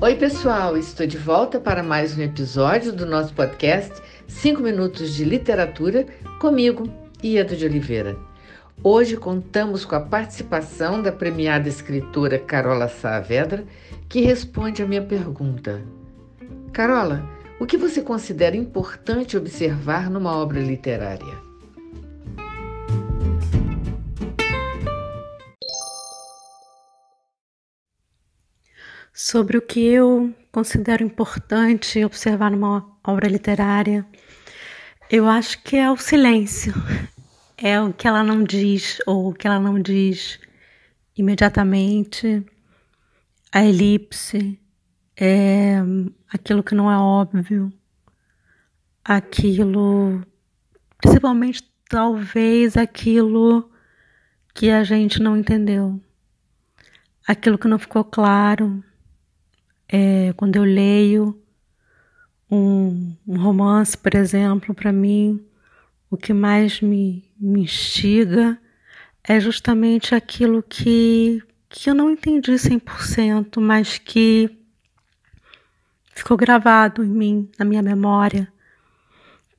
Oi, pessoal, estou de volta para mais um episódio do nosso podcast 5 Minutos de Literatura comigo, Ieda de Oliveira. Hoje contamos com a participação da premiada escritora Carola Saavedra, que responde a minha pergunta. Carola, o que você considera importante observar numa obra literária? Sobre o que eu considero importante observar numa obra literária, eu acho que é o silêncio. É o que ela não diz ou o que ela não diz imediatamente, a elipse, é aquilo que não é óbvio, aquilo, principalmente talvez aquilo que a gente não entendeu, aquilo que não ficou claro é, quando eu leio um, um romance, por exemplo, para mim, o que mais me, me instiga é justamente aquilo que, que eu não entendi 100%, mas que ficou gravado em mim, na minha memória,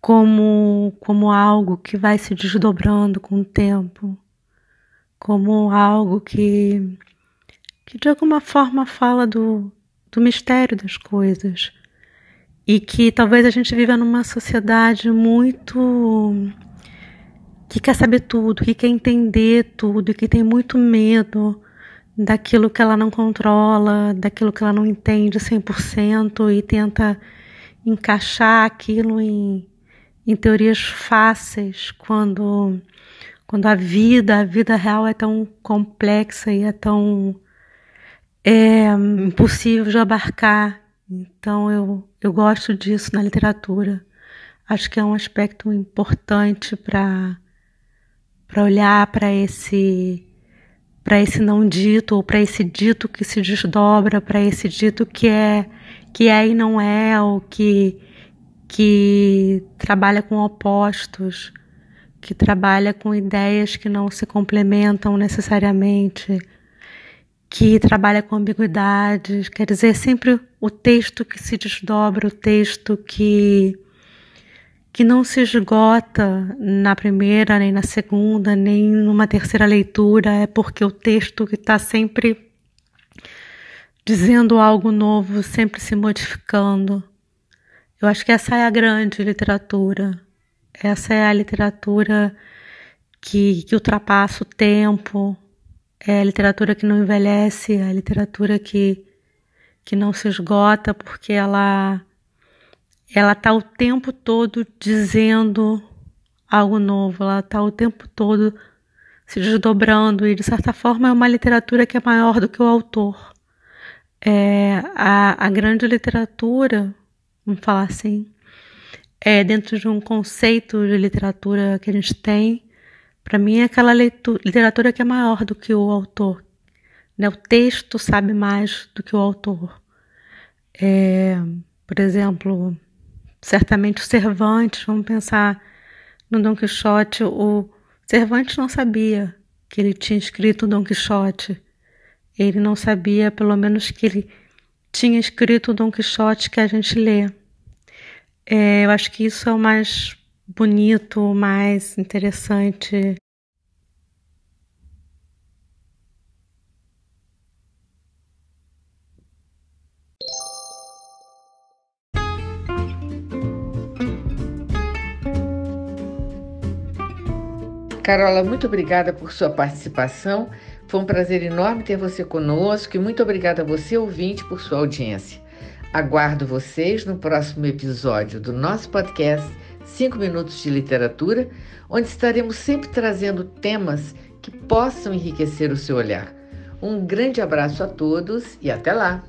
como, como algo que vai se desdobrando com o tempo, como algo que, que de alguma forma fala do, do mistério das coisas. E que talvez a gente viva numa sociedade muito que quer saber tudo, que quer entender tudo, e que tem muito medo daquilo que ela não controla, daquilo que ela não entende 100% e tenta encaixar aquilo em, em teorias fáceis quando quando a vida, a vida real é tão complexa e é tão é impossível de abarcar. Então eu, eu gosto disso na literatura. Acho que é um aspecto importante para para olhar para esse para esse não dito ou para esse dito que se desdobra, para esse dito que é que é e não é, ou que que trabalha com opostos, que trabalha com ideias que não se complementam necessariamente que trabalha com ambiguidades, quer dizer, sempre o texto que se desdobra, o texto que que não se esgota na primeira, nem na segunda, nem numa terceira leitura, é porque o texto que está sempre dizendo algo novo, sempre se modificando. Eu acho que essa é a grande literatura. Essa é a literatura que, que ultrapassa o tempo, é a literatura que não envelhece, é a literatura que, que não se esgota, porque ela ela está o tempo todo dizendo algo novo, ela está o tempo todo se desdobrando e de certa forma é uma literatura que é maior do que o autor. É, a, a grande literatura, vamos falar assim, é dentro de um conceito de literatura que a gente tem, para mim é aquela leitura, literatura que é maior do que o autor. Né? O texto sabe mais do que o autor. É, por exemplo, certamente o Cervantes, vamos pensar no Dom Quixote, o Cervantes não sabia que ele tinha escrito Dom Quixote. Ele não sabia, pelo menos, que ele tinha escrito o Dom Quixote que a gente lê. É, eu acho que isso é o mais bonito, mais interessante. Carola, muito obrigada por sua participação. Foi um prazer enorme ter você conosco e muito obrigada a você, ouvinte, por sua audiência. Aguardo vocês no próximo episódio do nosso podcast 5 Minutos de Literatura, onde estaremos sempre trazendo temas que possam enriquecer o seu olhar. Um grande abraço a todos e até lá!